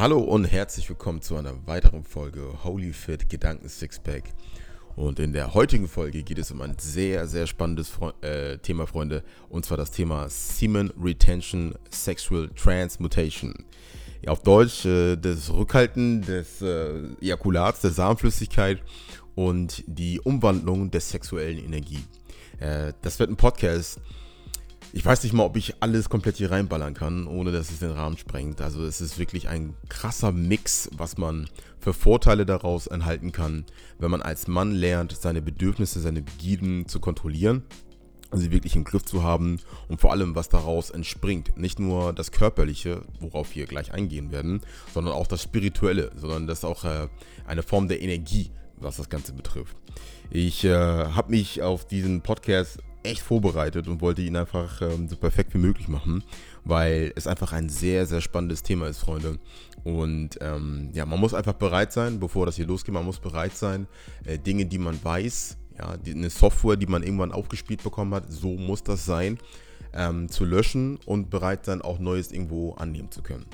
Hallo und herzlich willkommen zu einer weiteren Folge Holy Fit Gedanken Sixpack. Und in der heutigen Folge geht es um ein sehr, sehr spannendes Fre äh, Thema, Freunde. Und zwar das Thema Semen Retention Sexual Transmutation. Ja, auf Deutsch äh, das Rückhalten des äh, Ejakulats, der Samenflüssigkeit und die Umwandlung der sexuellen Energie. Äh, das wird ein Podcast ich weiß nicht mal, ob ich alles komplett hier reinballern kann, ohne dass es den Rahmen sprengt. Also es ist wirklich ein krasser Mix, was man für Vorteile daraus enthalten kann, wenn man als Mann lernt, seine Bedürfnisse, seine Begierden zu kontrollieren sie wirklich im Griff zu haben und vor allem, was daraus entspringt. Nicht nur das Körperliche, worauf wir gleich eingehen werden, sondern auch das Spirituelle, sondern das ist auch äh, eine Form der Energie, was das Ganze betrifft. Ich äh, habe mich auf diesen Podcast echt vorbereitet und wollte ihn einfach ähm, so perfekt wie möglich machen, weil es einfach ein sehr, sehr spannendes Thema ist, Freunde. Und ähm, ja, man muss einfach bereit sein, bevor das hier losgeht, man muss bereit sein, äh, Dinge, die man weiß, ja, die, eine Software, die man irgendwann aufgespielt bekommen hat, so muss das sein, ähm, zu löschen und bereit sein, auch Neues irgendwo annehmen zu können.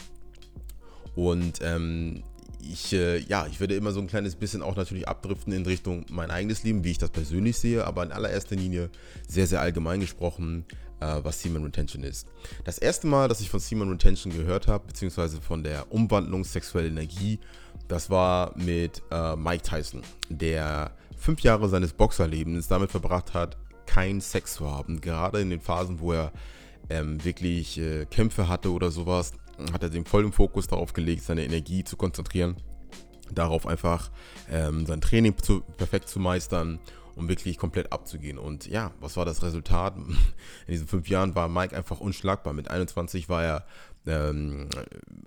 Und ähm, ich, äh, ja, ich werde immer so ein kleines bisschen auch natürlich abdriften in Richtung mein eigenes Leben, wie ich das persönlich sehe, aber in allererster Linie sehr, sehr allgemein gesprochen, äh, was Semen Retention ist. Das erste Mal, dass ich von Semen Retention gehört habe, beziehungsweise von der Umwandlung sexueller Energie, das war mit äh, Mike Tyson, der fünf Jahre seines Boxerlebens damit verbracht hat, keinen Sex zu haben. Gerade in den Phasen, wo er ähm, wirklich äh, Kämpfe hatte oder sowas, hat er den vollen Fokus darauf gelegt, seine Energie zu konzentrieren, darauf einfach ähm, sein Training zu, perfekt zu meistern um wirklich komplett abzugehen. Und ja, was war das Resultat? In diesen fünf Jahren war Mike einfach unschlagbar. Mit 21 war er ähm,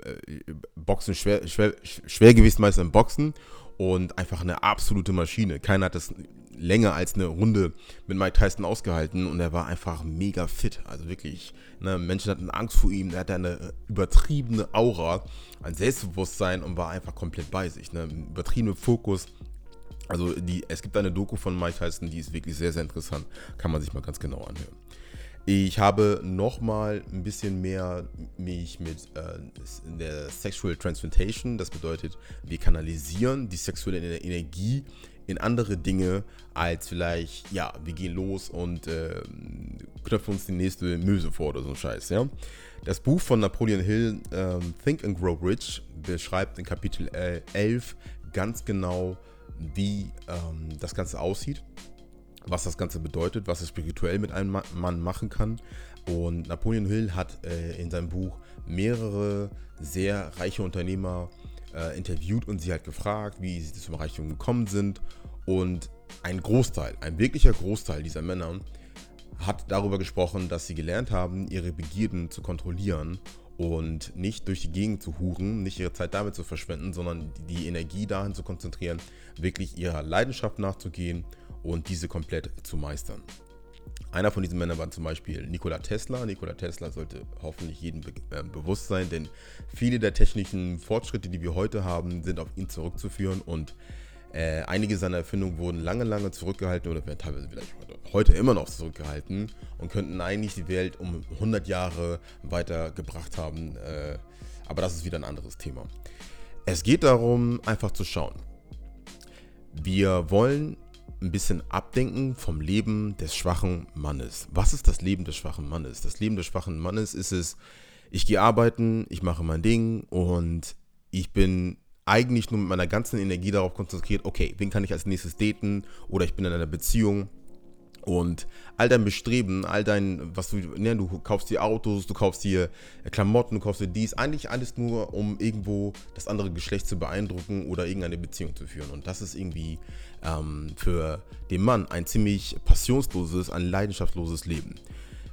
äh, Boxen, schwer, schwer, Schwergewichtsmeister im Boxen und einfach eine absolute Maschine. Keiner hat das länger als eine Runde mit Mike Tyson ausgehalten und er war einfach mega fit. Also wirklich, ne, Menschen hatten Angst vor ihm, er hatte eine übertriebene Aura, ein Selbstbewusstsein und war einfach komplett bei sich. Ne, übertriebene Fokus. Also die, es gibt eine Doku von Mike Tyson, die ist wirklich sehr, sehr interessant. Kann man sich mal ganz genau anhören. Ich habe nochmal ein bisschen mehr mich mit äh, der Sexual Transmutation, das bedeutet, wir kanalisieren die sexuelle Energie in andere Dinge als vielleicht, ja, wir gehen los und äh, knöpfen uns die nächste Möse vor oder so ein Scheiß, ja. Das Buch von Napoleon Hill, ähm, Think and Grow Rich, beschreibt in Kapitel 11 ganz genau, wie ähm, das Ganze aussieht, was das Ganze bedeutet, was es spirituell mit einem Mann machen kann. Und Napoleon Hill hat äh, in seinem Buch mehrere sehr reiche Unternehmer äh, interviewt und sie hat gefragt, wie sie zum Reichtum gekommen sind. Und ein Großteil, ein wirklicher Großteil dieser Männer hat darüber gesprochen, dass sie gelernt haben, ihre Begierden zu kontrollieren und nicht durch die Gegend zu huren, nicht ihre Zeit damit zu verschwenden, sondern die Energie dahin zu konzentrieren, wirklich ihrer Leidenschaft nachzugehen und diese komplett zu meistern. Einer von diesen Männern war zum Beispiel Nikola Tesla. Nikola Tesla sollte hoffentlich jedem be äh, bewusst sein, denn viele der technischen Fortschritte, die wir heute haben, sind auf ihn zurückzuführen und äh, einige seiner Erfindungen wurden lange, lange zurückgehalten oder werden teilweise vielleicht heute immer noch zurückgehalten und könnten eigentlich die Welt um 100 Jahre weitergebracht haben. Äh, aber das ist wieder ein anderes Thema. Es geht darum, einfach zu schauen. Wir wollen ein bisschen abdenken vom Leben des schwachen Mannes. Was ist das Leben des schwachen Mannes? Das Leben des schwachen Mannes ist es, ich gehe arbeiten, ich mache mein Ding und ich bin eigentlich nur mit meiner ganzen Energie darauf konzentriert, okay, wen kann ich als nächstes daten oder ich bin in einer Beziehung und all dein Bestreben, all dein, was du, ne, du kaufst dir Autos, du kaufst dir Klamotten, du kaufst dir dies, eigentlich alles nur, um irgendwo das andere Geschlecht zu beeindrucken oder irgendeine Beziehung zu führen. Und das ist irgendwie ähm, für den Mann ein ziemlich passionsloses, ein leidenschaftsloses Leben.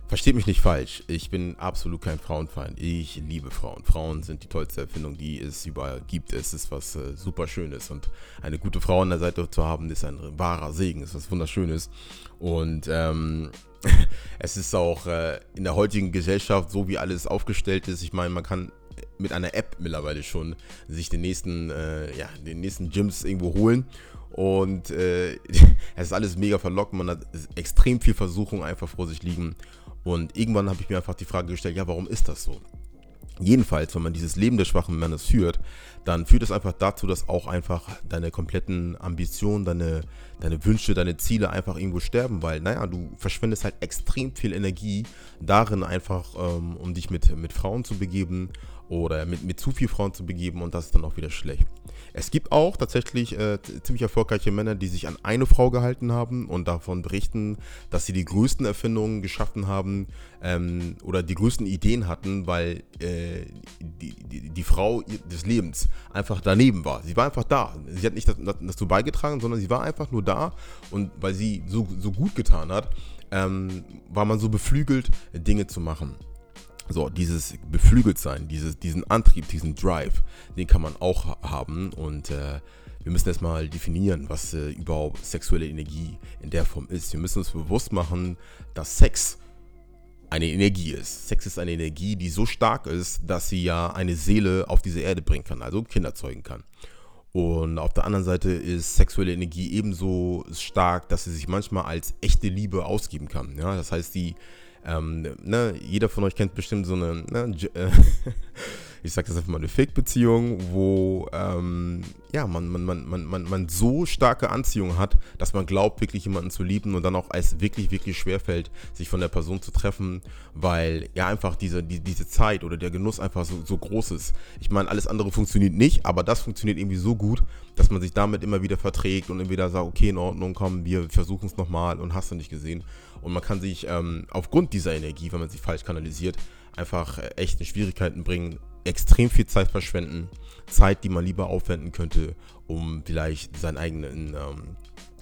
Versteht mich nicht falsch, ich bin absolut kein Frauenfeind. Ich liebe Frauen. Frauen sind die tollste Erfindung, die es überall gibt. Es ist was äh, super Schönes und eine gute Frau an der Seite zu haben, ist ein wahrer Segen, ist was Wunderschönes. Und ähm, es ist auch äh, in der heutigen Gesellschaft, so wie alles aufgestellt ist, ich meine, man kann mit einer App mittlerweile schon sich den nächsten, äh, ja, den nächsten Gyms irgendwo holen. Und äh, es ist alles mega verlockend, man hat extrem viel Versuchung einfach vor sich liegen. Und irgendwann habe ich mir einfach die Frage gestellt, ja, warum ist das so? Jedenfalls, wenn man dieses Leben des schwachen Mannes führt, dann führt es einfach dazu, dass auch einfach deine kompletten Ambitionen, deine, deine Wünsche, deine Ziele einfach irgendwo sterben, weil, naja, du verschwendest halt extrem viel Energie darin einfach, ähm, um dich mit, mit Frauen zu begeben oder mit, mit zu viel Frauen zu begeben und das ist dann auch wieder schlecht. Es gibt auch tatsächlich äh, ziemlich erfolgreiche Männer, die sich an eine Frau gehalten haben und davon berichten, dass sie die größten Erfindungen geschaffen haben ähm, oder die größten Ideen hatten, weil äh, die, die, die, Frau des Lebens einfach daneben war. Sie war einfach da. Sie hat nicht dazu beigetragen, sondern sie war einfach nur da und weil sie so, so gut getan hat, ähm, war man so beflügelt, Dinge zu machen. So, dieses beflügelt sein, dieses, diesen Antrieb, diesen Drive, den kann man auch haben und äh, wir müssen erstmal definieren, was äh, überhaupt sexuelle Energie in der Form ist. Wir müssen uns bewusst machen, dass Sex eine Energie ist. Sex ist eine Energie, die so stark ist, dass sie ja eine Seele auf diese Erde bringen kann, also Kinder zeugen kann. Und auf der anderen Seite ist sexuelle Energie ebenso stark, dass sie sich manchmal als echte Liebe ausgeben kann. Ja? Das heißt, die ähm, ne, jeder von euch kennt bestimmt so eine, ne, äh, ich sag das einfach mal, eine Fake-Beziehung, wo ähm, ja, man, man, man, man, man, man so starke Anziehung hat, dass man glaubt, wirklich jemanden zu lieben und dann auch als wirklich, wirklich schwerfällt, sich von der Person zu treffen, weil ja einfach diese, die, diese Zeit oder der Genuss einfach so, so groß ist. Ich meine, alles andere funktioniert nicht, aber das funktioniert irgendwie so gut, dass man sich damit immer wieder verträgt und wieder sagt, okay, in Ordnung, komm, wir versuchen es nochmal und hast du nicht gesehen. Und man kann sich ähm, aufgrund dieser Energie, wenn man sie falsch kanalisiert, einfach äh, echt in Schwierigkeiten bringen, extrem viel Zeit verschwenden. Zeit, die man lieber aufwenden könnte, um vielleicht seinen eigenen ähm,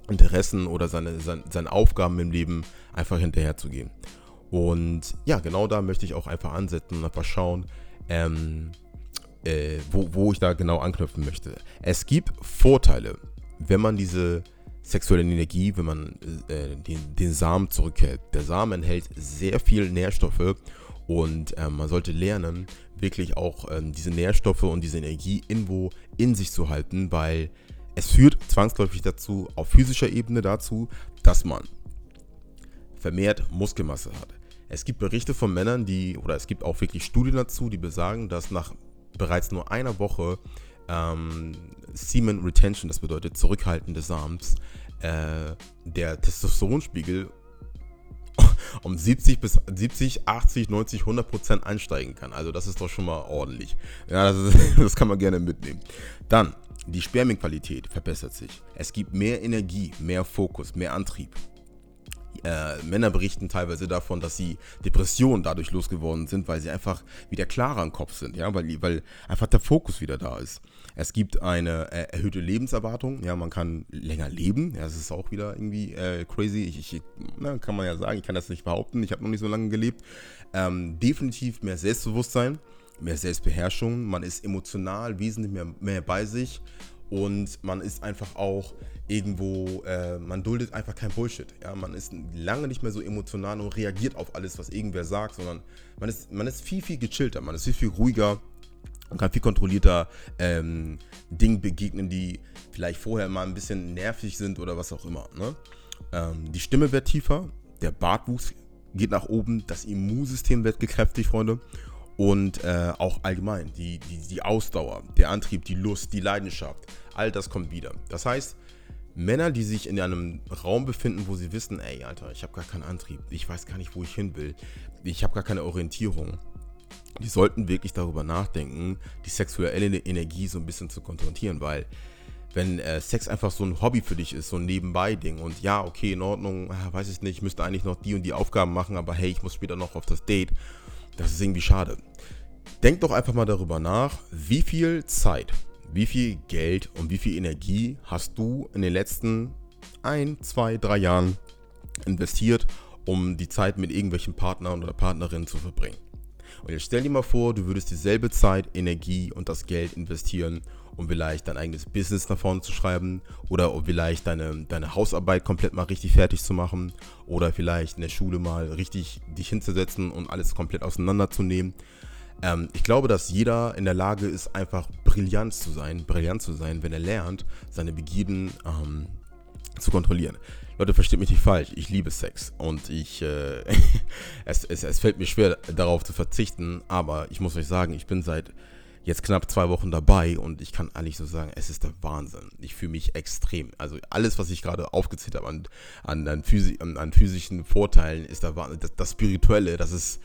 Interessen oder seine, seine, seine Aufgaben im Leben einfach hinterherzugehen. Und ja, genau da möchte ich auch einfach ansetzen und einfach schauen, ähm, äh, wo, wo ich da genau anknüpfen möchte. Es gibt Vorteile, wenn man diese sexuelle Energie, wenn man äh, den, den Samen zurückhält. Der Samen enthält sehr viel Nährstoffe und äh, man sollte lernen, wirklich auch ähm, diese Nährstoffe und diese Energie irgendwo in sich zu halten, weil es führt zwangsläufig dazu, auf physischer Ebene dazu, dass man vermehrt Muskelmasse hat. Es gibt Berichte von Männern, die, oder es gibt auch wirklich Studien dazu, die besagen, dass nach bereits nur einer Woche ähm, Semen Retention, das bedeutet Zurückhalten des Samens, äh, der Testosteronspiegel um 70 bis 70, 80, 90, 100 Prozent ansteigen kann. Also das ist doch schon mal ordentlich. Ja, das, ist, das kann man gerne mitnehmen. Dann, die Spermienqualität verbessert sich. Es gibt mehr Energie, mehr Fokus, mehr Antrieb. Äh, Männer berichten teilweise davon, dass sie Depressionen dadurch losgeworden sind, weil sie einfach wieder klarer im Kopf sind, ja, weil, weil einfach der Fokus wieder da ist. Es gibt eine äh, erhöhte Lebenserwartung, ja, man kann länger leben, ja, das ist auch wieder irgendwie äh, crazy, ich, ich na, kann man ja sagen, ich kann das nicht behaupten, ich habe noch nicht so lange gelebt. Ähm, definitiv mehr Selbstbewusstsein, mehr Selbstbeherrschung, man ist emotional wesentlich mehr, mehr bei sich und man ist einfach auch irgendwo, äh, man duldet einfach kein Bullshit. Ja? Man ist lange nicht mehr so emotional und reagiert auf alles, was irgendwer sagt, sondern man ist, man ist viel, viel gechillter, man ist viel, viel ruhiger und kann viel kontrollierter ähm, Dingen begegnen, die vielleicht vorher mal ein bisschen nervig sind oder was auch immer. Ne? Ähm, die Stimme wird tiefer, der Bartwuchs geht nach oben, das Immunsystem wird gekräftigt, Freunde und äh, auch allgemein die, die, die Ausdauer, der Antrieb, die Lust, die Leidenschaft, all das kommt wieder. Das heißt, Männer, die sich in einem Raum befinden, wo sie wissen, ey, Alter, ich habe gar keinen Antrieb, ich weiß gar nicht, wo ich hin will, ich habe gar keine Orientierung, die sollten wirklich darüber nachdenken, die sexuelle Energie so ein bisschen zu konfrontieren, weil wenn äh, Sex einfach so ein Hobby für dich ist, so ein Nebenbei-Ding und ja, okay, in Ordnung, ah, weiß ich nicht, ich müsste eigentlich noch die und die Aufgaben machen, aber hey, ich muss später noch auf das Date. Das ist irgendwie schade. Denk doch einfach mal darüber nach, wie viel Zeit, wie viel Geld und wie viel Energie hast du in den letzten ein, zwei, drei Jahren investiert, um die Zeit mit irgendwelchen Partnern oder Partnerinnen zu verbringen. Und jetzt stell dir mal vor, du würdest dieselbe Zeit, Energie und das Geld investieren, um vielleicht dein eigenes Business nach vorne zu schreiben oder um vielleicht deine, deine Hausarbeit komplett mal richtig fertig zu machen oder vielleicht in der Schule mal richtig dich hinzusetzen und alles komplett auseinanderzunehmen. Ähm, ich glaube, dass jeder in der Lage ist, einfach brillant zu sein, brillant zu sein, wenn er lernt, seine Begierden ähm, zu kontrollieren. Leute, versteht mich nicht falsch, ich liebe Sex und ich, äh, es, es, es fällt mir schwer darauf zu verzichten, aber ich muss euch sagen, ich bin seit jetzt knapp zwei Wochen dabei und ich kann eigentlich so sagen, es ist der Wahnsinn. Ich fühle mich extrem. Also alles, was ich gerade aufgezählt habe an, an, an, physi an, physischen Vorteilen, ist der Wahnsinn. Das, das Spirituelle, das ist,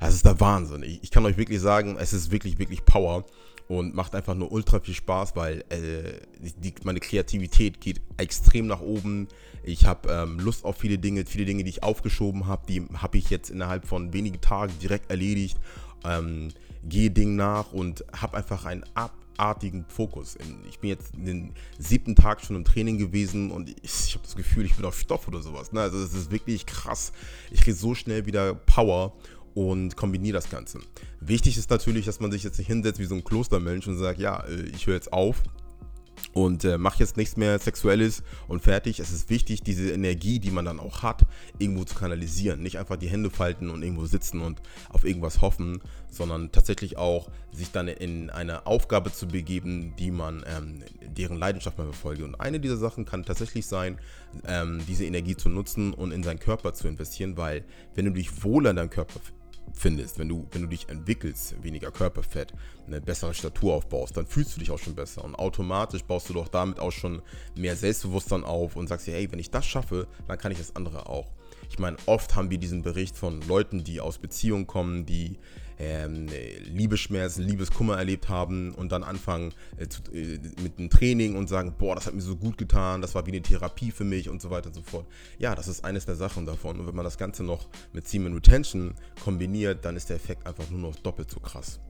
das ist der Wahnsinn. Ich, ich kann euch wirklich sagen, es ist wirklich, wirklich Power und macht einfach nur ultra viel Spaß, weil äh, die, meine Kreativität geht extrem nach oben. Ich habe ähm, Lust auf viele Dinge, viele Dinge, die ich aufgeschoben habe, die habe ich jetzt innerhalb von wenigen Tagen direkt erledigt. Ähm, gehe Dingen nach und habe einfach einen abartigen Fokus. Ich bin jetzt den siebten Tag schon im Training gewesen und ich, ich habe das Gefühl, ich bin auf Stoff oder sowas. Ne? Also das ist wirklich krass. Ich kriege so schnell wieder Power und kombiniere das Ganze. Wichtig ist natürlich, dass man sich jetzt nicht hinsetzt wie so ein Klostermensch und sagt, ja, äh, ich höre jetzt auf und äh, mach jetzt nichts mehr Sexuelles und fertig. Es ist wichtig, diese Energie, die man dann auch hat, irgendwo zu kanalisieren. Nicht einfach die Hände falten und irgendwo sitzen und auf irgendwas hoffen, sondern tatsächlich auch sich dann in eine Aufgabe zu begeben, die man, ähm, deren Leidenschaft man verfolge. Und eine dieser Sachen kann tatsächlich sein, ähm, diese Energie zu nutzen und in seinen Körper zu investieren, weil wenn du dich wohler in deinem Körper findest, wenn du, wenn du dich entwickelst, weniger Körperfett, eine bessere Statur aufbaust, dann fühlst du dich auch schon besser. Und automatisch baust du doch damit auch schon mehr Selbstbewusstsein auf und sagst dir, hey, wenn ich das schaffe, dann kann ich das andere auch. Ich meine, oft haben wir diesen Bericht von Leuten, die aus Beziehungen kommen, die ähm, Liebesschmerzen, Liebeskummer erlebt haben und dann anfangen äh, zu, äh, mit einem Training und sagen, boah, das hat mir so gut getan, das war wie eine Therapie für mich und so weiter und so fort. Ja, das ist eines der Sachen davon. Und wenn man das Ganze noch mit Semen Retention kombiniert, dann ist der Effekt einfach nur noch doppelt so krass.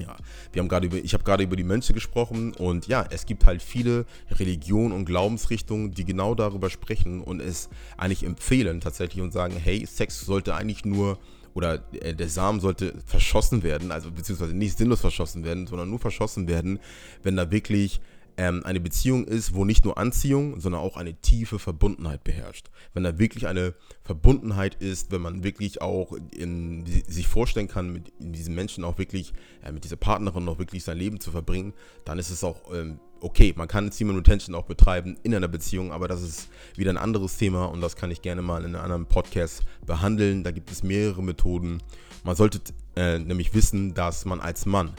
Ja, wir haben gerade über, ich habe gerade über die Mönche gesprochen und ja, es gibt halt viele Religionen und Glaubensrichtungen, die genau darüber sprechen und es eigentlich empfehlen tatsächlich und sagen, hey, Sex sollte eigentlich nur oder äh, der Samen sollte verschossen werden, also beziehungsweise nicht sinnlos verschossen werden, sondern nur verschossen werden, wenn da wirklich ähm, eine Beziehung ist, wo nicht nur Anziehung, sondern auch eine tiefe Verbundenheit beherrscht. Wenn da wirklich eine Verbundenheit ist, wenn man wirklich auch in, sich vorstellen kann, mit diesem Menschen auch wirklich, äh, mit dieser Partnerin noch wirklich sein Leben zu verbringen, dann ist es auch ähm, okay. Man kann Semen Retention auch betreiben in einer Beziehung, aber das ist wieder ein anderes Thema und das kann ich gerne mal in einem anderen Podcast behandeln. Da gibt es mehrere Methoden. Man sollte äh, nämlich wissen, dass man als Mann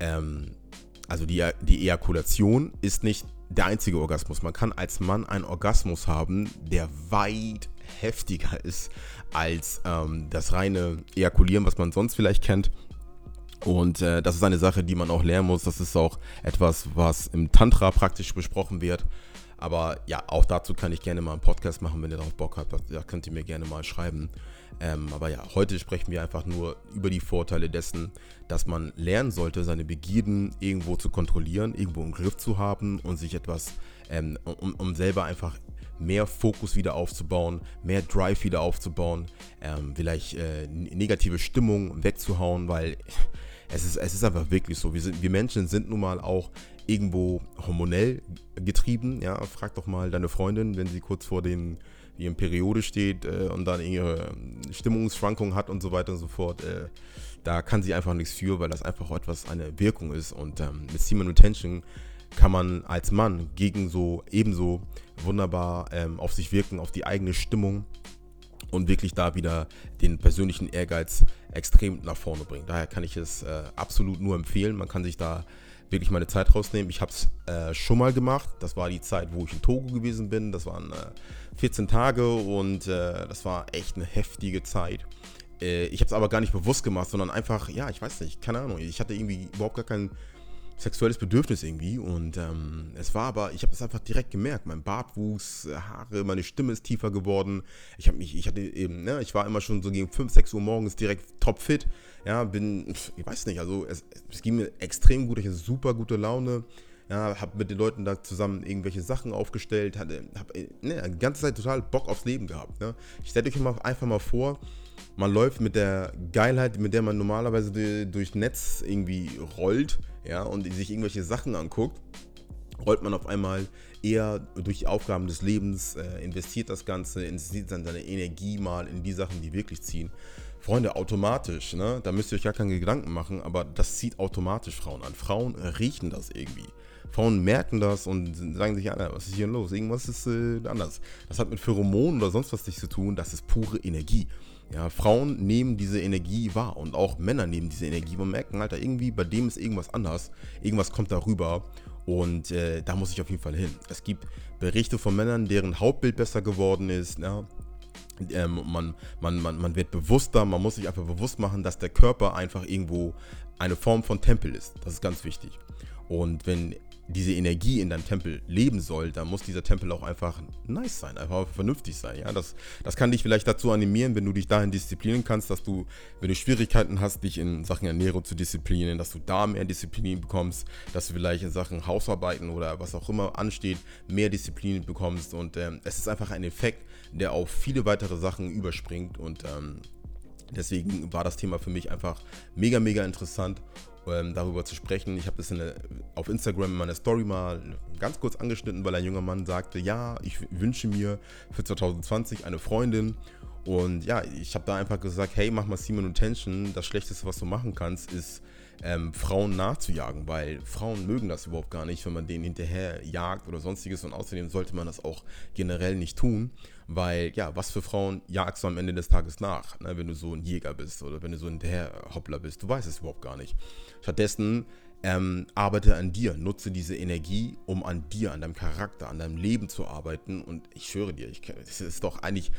ähm, also die, die Ejakulation ist nicht der einzige Orgasmus. Man kann als Mann einen Orgasmus haben, der weit heftiger ist als ähm, das reine Ejakulieren, was man sonst vielleicht kennt. Und äh, das ist eine Sache, die man auch lernen muss. Das ist auch etwas, was im Tantra praktisch besprochen wird. Aber ja, auch dazu kann ich gerne mal einen Podcast machen, wenn ihr darauf Bock habt. Da könnt ihr mir gerne mal schreiben. Ähm, aber ja, heute sprechen wir einfach nur über die Vorteile dessen, dass man lernen sollte, seine Begierden irgendwo zu kontrollieren, irgendwo im Griff zu haben und sich etwas, ähm, um, um selber einfach mehr Fokus wieder aufzubauen, mehr Drive wieder aufzubauen, ähm, vielleicht äh, negative Stimmung wegzuhauen, weil es ist, es ist einfach wirklich so. Wir, sind, wir Menschen sind nun mal auch irgendwo hormonell getrieben. Ja, frag doch mal deine Freundin, wenn sie kurz vor den in Periode steht äh, und dann ihre Stimmungsschwankungen hat und so weiter und so fort, äh, da kann sie einfach nichts für, weil das einfach etwas eine Wirkung ist. Und ähm, mit Semen Retention kann man als Mann gegen so ebenso wunderbar ähm, auf sich wirken, auf die eigene Stimmung und wirklich da wieder den persönlichen Ehrgeiz extrem nach vorne bringen. Daher kann ich es äh, absolut nur empfehlen. Man kann sich da wirklich meine Zeit rausnehmen. Ich habe es äh, schon mal gemacht. Das war die Zeit, wo ich in Togo gewesen bin. Das waren äh, 14 Tage und äh, das war echt eine heftige Zeit. Äh, ich habe es aber gar nicht bewusst gemacht, sondern einfach, ja, ich weiß nicht, keine Ahnung. Ich hatte irgendwie überhaupt gar kein sexuelles Bedürfnis irgendwie und ähm, es war aber, ich habe es einfach direkt gemerkt. Mein Bart wuchs, Haare, meine Stimme ist tiefer geworden. Ich habe mich, ich hatte eben, ne, ich war immer schon so gegen 5, 6 Uhr morgens direkt topfit. Ja, bin, ich weiß nicht, also es, es ging mir extrem gut, ich hatte super gute Laune. Ja, habe mit den Leuten da zusammen irgendwelche Sachen aufgestellt, hatte, habe ne, die ganze Zeit total Bock aufs Leben gehabt. Ne? Ich stelle euch mal einfach mal vor, man läuft mit der Geilheit, mit der man normalerweise durch Netz irgendwie rollt, ja, und sich irgendwelche Sachen anguckt, rollt man auf einmal eher durch die Aufgaben des Lebens, äh, investiert das Ganze, investiert dann seine Energie mal in die Sachen, die wirklich ziehen. Freunde, automatisch, ne? Da müsst ihr euch gar keine Gedanken machen, aber das zieht automatisch Frauen an. Frauen riechen das irgendwie. Frauen merken das und sagen sich, ja, was ist hier los? Irgendwas ist äh, anders. Das hat mit Pheromonen oder sonst was nichts zu tun. Das ist pure Energie. Ja, Frauen nehmen diese Energie wahr und auch Männer nehmen diese Energie und merken, Alter, irgendwie bei dem ist irgendwas anders. Irgendwas kommt darüber und äh, da muss ich auf jeden Fall hin. Es gibt Berichte von Männern, deren Hautbild besser geworden ist. Ja, ähm, man, man, man, man wird bewusster, man muss sich einfach bewusst machen, dass der Körper einfach irgendwo eine Form von Tempel ist. Das ist ganz wichtig. Und wenn diese Energie in deinem Tempel leben soll, dann muss dieser Tempel auch einfach nice sein, einfach vernünftig sein. Ja? Das, das kann dich vielleicht dazu animieren, wenn du dich dahin disziplinieren kannst, dass du, wenn du Schwierigkeiten hast, dich in Sachen Ernährung zu disziplinieren, dass du da mehr Disziplin bekommst, dass du vielleicht in Sachen Hausarbeiten oder was auch immer ansteht, mehr Disziplin bekommst. Und ähm, es ist einfach ein Effekt, der auf viele weitere Sachen überspringt. Und ähm, deswegen war das Thema für mich einfach mega, mega interessant ähm, darüber zu sprechen. Ich habe das in eine, auf Instagram in meiner Story mal ganz kurz angeschnitten, weil ein junger Mann sagte, ja, ich wünsche mir für 2020 eine Freundin. Und ja, ich habe da einfach gesagt, hey, mach mal und Tension. Das Schlechteste, was du machen kannst, ist ähm, Frauen nachzujagen, weil Frauen mögen das überhaupt gar nicht, wenn man denen hinterher jagt oder sonstiges. Und außerdem sollte man das auch generell nicht tun, weil ja, was für Frauen jagst du am Ende des Tages nach, ne, wenn du so ein Jäger bist oder wenn du so ein Hinterherhoppler bist. Du weißt es überhaupt gar nicht. Stattdessen ähm, arbeite an dir, nutze diese Energie, um an dir, an deinem Charakter, an deinem Leben zu arbeiten. Und ich schwöre dir, es ist doch eigentlich,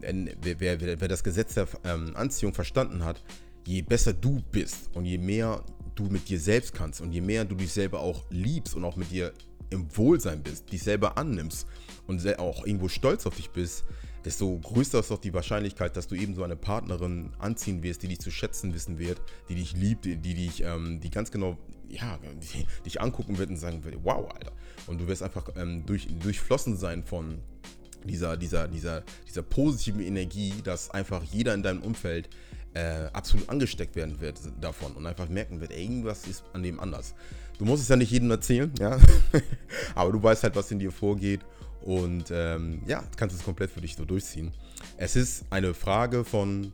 wer, wer, wer, das Gesetz der ähm, Anziehung verstanden hat, je besser du bist und je mehr du mit dir selbst kannst und je mehr du dich selber auch liebst und auch mit dir im Wohlsein bist, dich selber annimmst und auch irgendwo stolz auf dich bist, desto größer ist doch die Wahrscheinlichkeit, dass du eben so eine Partnerin anziehen wirst, die dich zu schätzen wissen wird, die dich liebt, die, dich, ähm, die ganz genau, ja, die, dich angucken wird und sagen wird, wow, Alter. Und du wirst einfach ähm, durch, durchflossen sein von dieser, dieser, dieser, dieser positiven Energie, dass einfach jeder in deinem Umfeld äh, absolut angesteckt werden wird davon und einfach merken wird, irgendwas ist an dem anders. Du musst es ja nicht jedem erzählen, ja, aber du weißt halt, was in dir vorgeht und ähm, ja, kannst es komplett für dich so durchziehen. Es ist eine Frage von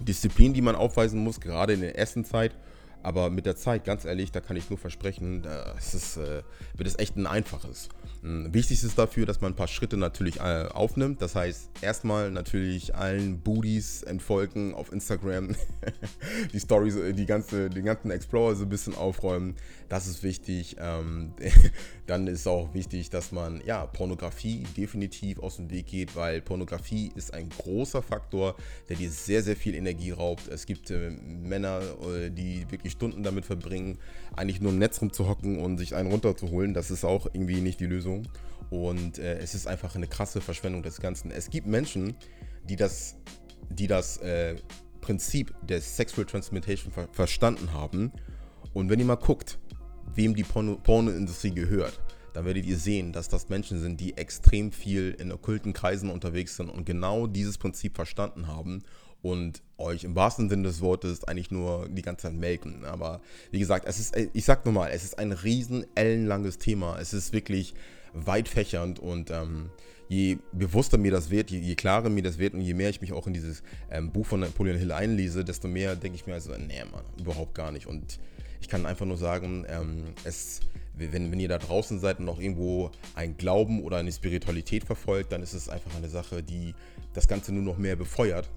Disziplin, die man aufweisen muss, gerade in der ersten Zeit. Aber mit der Zeit, ganz ehrlich, da kann ich nur versprechen, es ist, äh, wird es echt ein einfaches. Hm, wichtig ist dafür, dass man ein paar Schritte natürlich äh, aufnimmt. Das heißt, erstmal natürlich allen Booties entfolgen auf Instagram, die Stories, äh, die ganze, den ganzen Explorer so ein bisschen aufräumen. Das ist wichtig. Ähm, dann ist auch wichtig, dass man ja Pornografie definitiv aus dem Weg geht, weil Pornografie ist ein großer Faktor, der dir sehr, sehr viel Energie raubt. Es gibt äh, Männer, äh, die wirklich Stunden damit verbringen, eigentlich nur im Netz rumzuhocken und sich einen runterzuholen. Das ist auch irgendwie nicht die Lösung. Und äh, es ist einfach eine krasse Verschwendung des Ganzen. Es gibt Menschen, die das, die das äh, Prinzip der Sexual Transmutation ver verstanden haben. Und wenn ihr mal guckt, wem die Porno Pornoindustrie gehört, dann werdet ihr sehen, dass das Menschen sind, die extrem viel in okkulten Kreisen unterwegs sind und genau dieses Prinzip verstanden haben und euch im wahrsten Sinne des Wortes eigentlich nur die ganze Zeit melken. Aber wie gesagt, es ist, ich sag nur mal, es ist ein riesen ellenlanges Thema. Es ist wirklich weit fächernd und ähm, je bewusster mir das wird, je, je, klarer mir das wird und je mehr ich mich auch in dieses ähm, Buch von Napoleon Hill einlese, desto mehr denke ich mir also, nee, Mann, überhaupt gar nicht. Und ich kann einfach nur sagen, ähm, es, wenn, wenn ihr da draußen seid und noch irgendwo einen Glauben oder eine Spiritualität verfolgt, dann ist es einfach eine Sache, die das Ganze nur noch mehr befeuert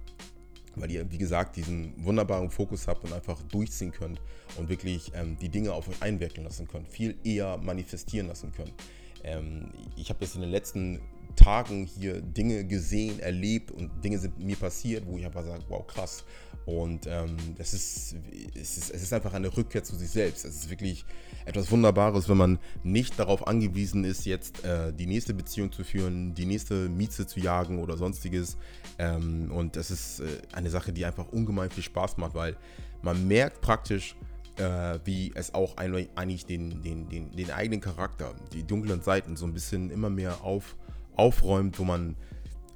weil ihr, wie gesagt, diesen wunderbaren Fokus habt und einfach durchziehen könnt und wirklich ähm, die Dinge auf euch einwirken lassen könnt, viel eher manifestieren lassen könnt. Ähm, ich habe jetzt in den letzten Tagen hier Dinge gesehen, erlebt und Dinge sind mir passiert, wo ich einfach sage, wow, krass. Und ähm, das ist, es, ist, es ist einfach eine Rückkehr zu sich selbst. Es ist wirklich etwas Wunderbares, wenn man nicht darauf angewiesen ist, jetzt äh, die nächste Beziehung zu führen, die nächste Mieze zu jagen oder sonstiges. Ähm, und das ist äh, eine Sache, die einfach ungemein viel Spaß macht, weil man merkt praktisch, äh, wie es auch eigentlich den, den, den, den eigenen Charakter, die dunklen Seiten so ein bisschen immer mehr auf, aufräumt, wo man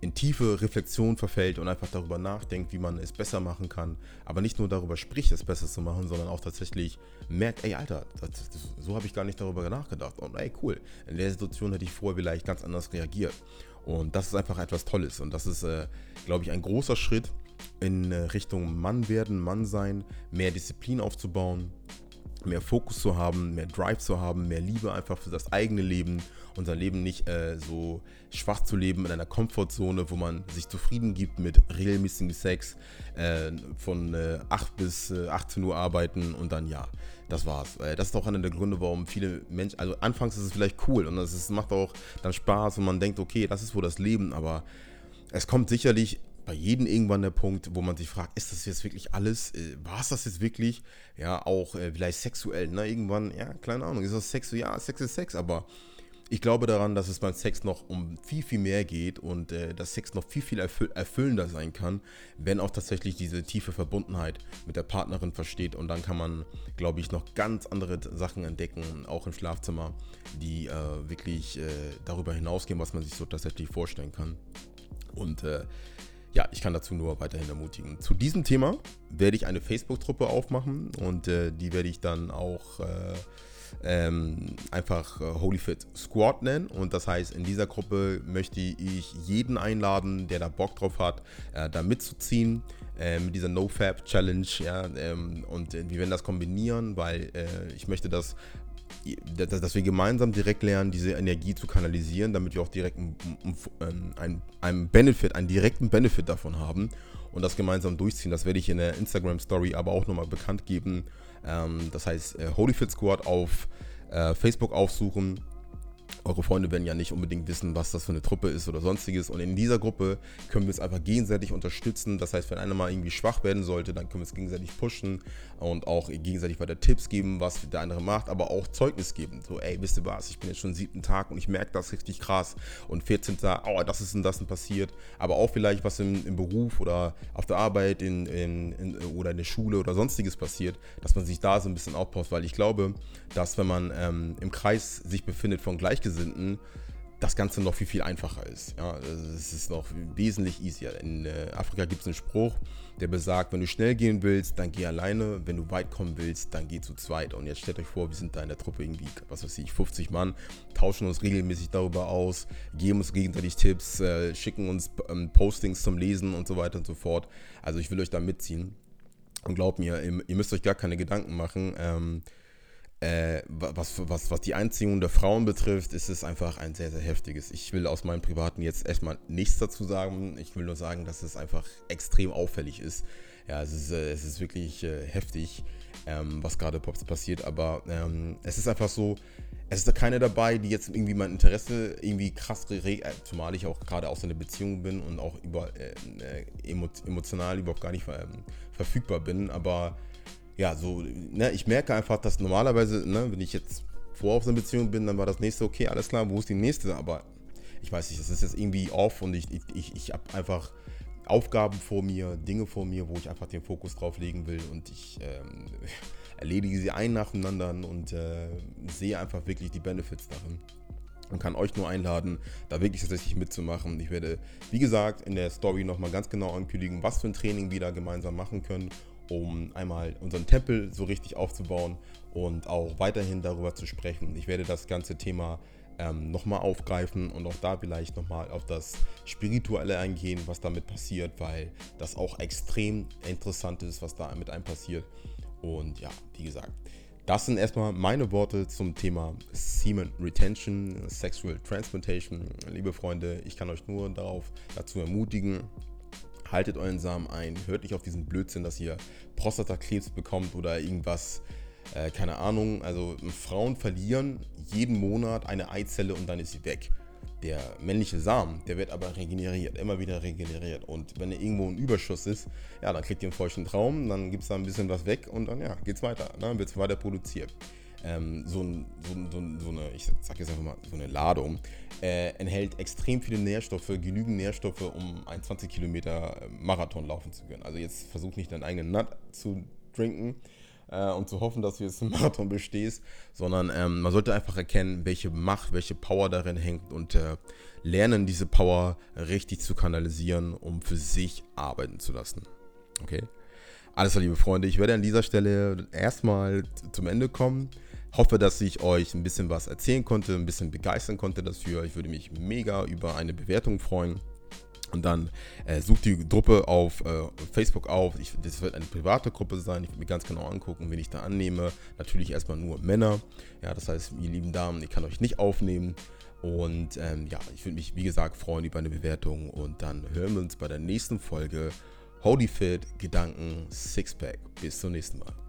in tiefe Reflexion verfällt und einfach darüber nachdenkt, wie man es besser machen kann. Aber nicht nur darüber spricht, es besser zu machen, sondern auch tatsächlich merkt, ey Alter, das, das, so habe ich gar nicht darüber nachgedacht. Und ey cool, in der Situation hätte ich vorher vielleicht ganz anders reagiert. Und das ist einfach etwas Tolles. Und das ist, äh, glaube ich, ein großer Schritt, in Richtung Mann werden, Mann sein, mehr Disziplin aufzubauen, mehr Fokus zu haben, mehr Drive zu haben, mehr Liebe einfach für das eigene Leben, unser Leben nicht äh, so schwach zu leben in einer Komfortzone, wo man sich zufrieden gibt mit regelmäßigem Sex, äh, von äh, 8 bis äh, 18 Uhr arbeiten und dann ja, das war's. Äh, das ist auch einer der Gründe, warum viele Menschen, also anfangs ist es vielleicht cool und es macht auch dann Spaß und man denkt, okay, das ist wohl das Leben, aber es kommt sicherlich bei jedem irgendwann der Punkt, wo man sich fragt, ist das jetzt wirklich alles? Äh, War es das jetzt wirklich? Ja, auch äh, vielleicht sexuell, ne? Irgendwann, ja, keine Ahnung, ist das Sex? Ja, Sex ist Sex, aber ich glaube daran, dass es beim Sex noch um viel, viel mehr geht und äh, dass Sex noch viel, viel erfüll erfüllender sein kann, wenn auch tatsächlich diese tiefe Verbundenheit mit der Partnerin versteht. Und dann kann man, glaube ich, noch ganz andere Sachen entdecken, auch im Schlafzimmer, die äh, wirklich äh, darüber hinausgehen, was man sich so tatsächlich vorstellen kann. Und äh, ja, ich kann dazu nur weiterhin ermutigen. Zu diesem Thema werde ich eine Facebook-Truppe aufmachen und äh, die werde ich dann auch äh, ähm, einfach äh, Holyfit Squad nennen. Und das heißt, in dieser Gruppe möchte ich jeden einladen, der da Bock drauf hat, äh, da mitzuziehen. Äh, mit dieser NoFab Challenge, ja, ähm, und wir werden das kombinieren, weil äh, ich möchte das dass wir gemeinsam direkt lernen, diese Energie zu kanalisieren, damit wir auch direkt einen, einen, Benefit, einen direkten Benefit davon haben und das gemeinsam durchziehen. Das werde ich in der Instagram Story aber auch nochmal bekannt geben. Ähm, das heißt, äh, Holyfit Squad auf äh, Facebook aufsuchen eure Freunde werden ja nicht unbedingt wissen, was das für eine Truppe ist oder sonstiges. Und in dieser Gruppe können wir es einfach gegenseitig unterstützen. Das heißt, wenn einer mal irgendwie schwach werden sollte, dann können wir es gegenseitig pushen und auch gegenseitig weiter Tipps geben, was der andere macht, aber auch Zeugnis geben. So, ey, wisst ihr was, ich bin jetzt schon siebten Tag und ich merke das richtig krass. Und 14. Tag, oh, das ist und das passiert. Aber auch vielleicht, was im, im Beruf oder auf der Arbeit in, in, in, oder in der Schule oder sonstiges passiert, dass man sich da so ein bisschen aufpasst. Weil ich glaube, dass wenn man ähm, im Kreis sich befindet von Gleichgesinnten, Gleichgesinnten das Ganze noch viel, viel einfacher ist. Ja, es ist noch wesentlich easier. In äh, Afrika gibt es einen Spruch, der besagt, wenn du schnell gehen willst, dann geh alleine. Wenn du weit kommen willst, dann geh zu zweit. Und jetzt stellt euch vor, wir sind da in der Truppe irgendwie, was weiß ich, 50 Mann, tauschen uns regelmäßig darüber aus, geben uns gegenseitig Tipps, äh, schicken uns ähm, Postings zum Lesen und so weiter und so fort. Also ich will euch da mitziehen. Und glaubt mir, ihr, ihr müsst euch gar keine Gedanken machen. Ähm, äh, was, was, was die Einziehung der Frauen betrifft, ist es einfach ein sehr, sehr heftiges. Ich will aus meinem Privaten jetzt erstmal nichts dazu sagen. Ich will nur sagen, dass es einfach extrem auffällig ist. Ja, es ist, äh, es ist wirklich äh, heftig, ähm, was gerade passiert. Aber ähm, es ist einfach so, es ist da keine dabei, die jetzt irgendwie mein Interesse irgendwie krass regt, äh, zumal ich auch gerade aus einer Beziehung bin und auch über, äh, äh emotional überhaupt gar nicht ähm, verfügbar bin. Aber ja, so, ne, ich merke einfach, dass normalerweise, ne, wenn ich jetzt vor auf so einer Beziehung bin, dann war das nächste, okay, alles klar, wo ist die nächste? Aber ich weiß nicht, das ist jetzt irgendwie off und ich, ich, ich habe einfach Aufgaben vor mir, Dinge vor mir, wo ich einfach den Fokus drauf legen will und ich ähm, erledige sie ein nacheinander und äh, sehe einfach wirklich die Benefits darin und kann euch nur einladen, da wirklich tatsächlich mitzumachen. Ich werde, wie gesagt, in der Story nochmal ganz genau ankündigen, was für ein Training wir da gemeinsam machen können um einmal unseren Tempel so richtig aufzubauen und auch weiterhin darüber zu sprechen. Ich werde das ganze Thema ähm, nochmal aufgreifen und auch da vielleicht nochmal auf das Spirituelle eingehen, was damit passiert, weil das auch extrem interessant ist, was da mit einem passiert. Und ja, wie gesagt, das sind erstmal meine Worte zum Thema Semen Retention, Sexual Transplantation. Liebe Freunde, ich kann euch nur darauf dazu ermutigen, haltet euren Samen ein, hört nicht auf diesen Blödsinn, dass ihr Prostatakrebs bekommt oder irgendwas, äh, keine Ahnung. Also Frauen verlieren jeden Monat eine Eizelle und dann ist sie weg. Der männliche Samen, der wird aber regeneriert, immer wieder regeneriert. Und wenn er irgendwo ein Überschuss ist, ja, dann kriegt ihr einen feuchten Traum, dann gibt es da ein bisschen was weg und dann ja, geht's weiter, ne? wird es weiter produziert ähm, so, ein, so, so, so, eine, ich sag jetzt einfach mal, so eine Ladung, äh, enthält extrem viele Nährstoffe, genügend Nährstoffe, um einen 20 Kilometer äh, Marathon laufen zu können. Also jetzt versuch nicht deinen eigenen Nut zu trinken äh, und zu hoffen, dass du jetzt einen Marathon bestehst, sondern ähm, man sollte einfach erkennen, welche Macht, welche Power darin hängt und äh, lernen, diese Power richtig zu kanalisieren, um für sich arbeiten zu lassen. Okay? Alles klar, liebe Freunde, ich werde an dieser Stelle erstmal zum Ende kommen. Hoffe, dass ich euch ein bisschen was erzählen konnte, ein bisschen begeistern konnte dafür. Ich würde mich mega über eine Bewertung freuen. Und dann äh, sucht die Gruppe auf äh, Facebook auf. Ich, das wird eine private Gruppe sein. Ich will mir ganz genau angucken, wen ich da annehme. Natürlich erstmal nur Männer. Ja, das heißt, ihr lieben Damen, ich kann euch nicht aufnehmen. Und ähm, ja, ich würde mich, wie gesagt, freuen über eine Bewertung. Und dann hören wir uns bei der nächsten Folge Holy Fit Gedanken Sixpack. Bis zum nächsten Mal.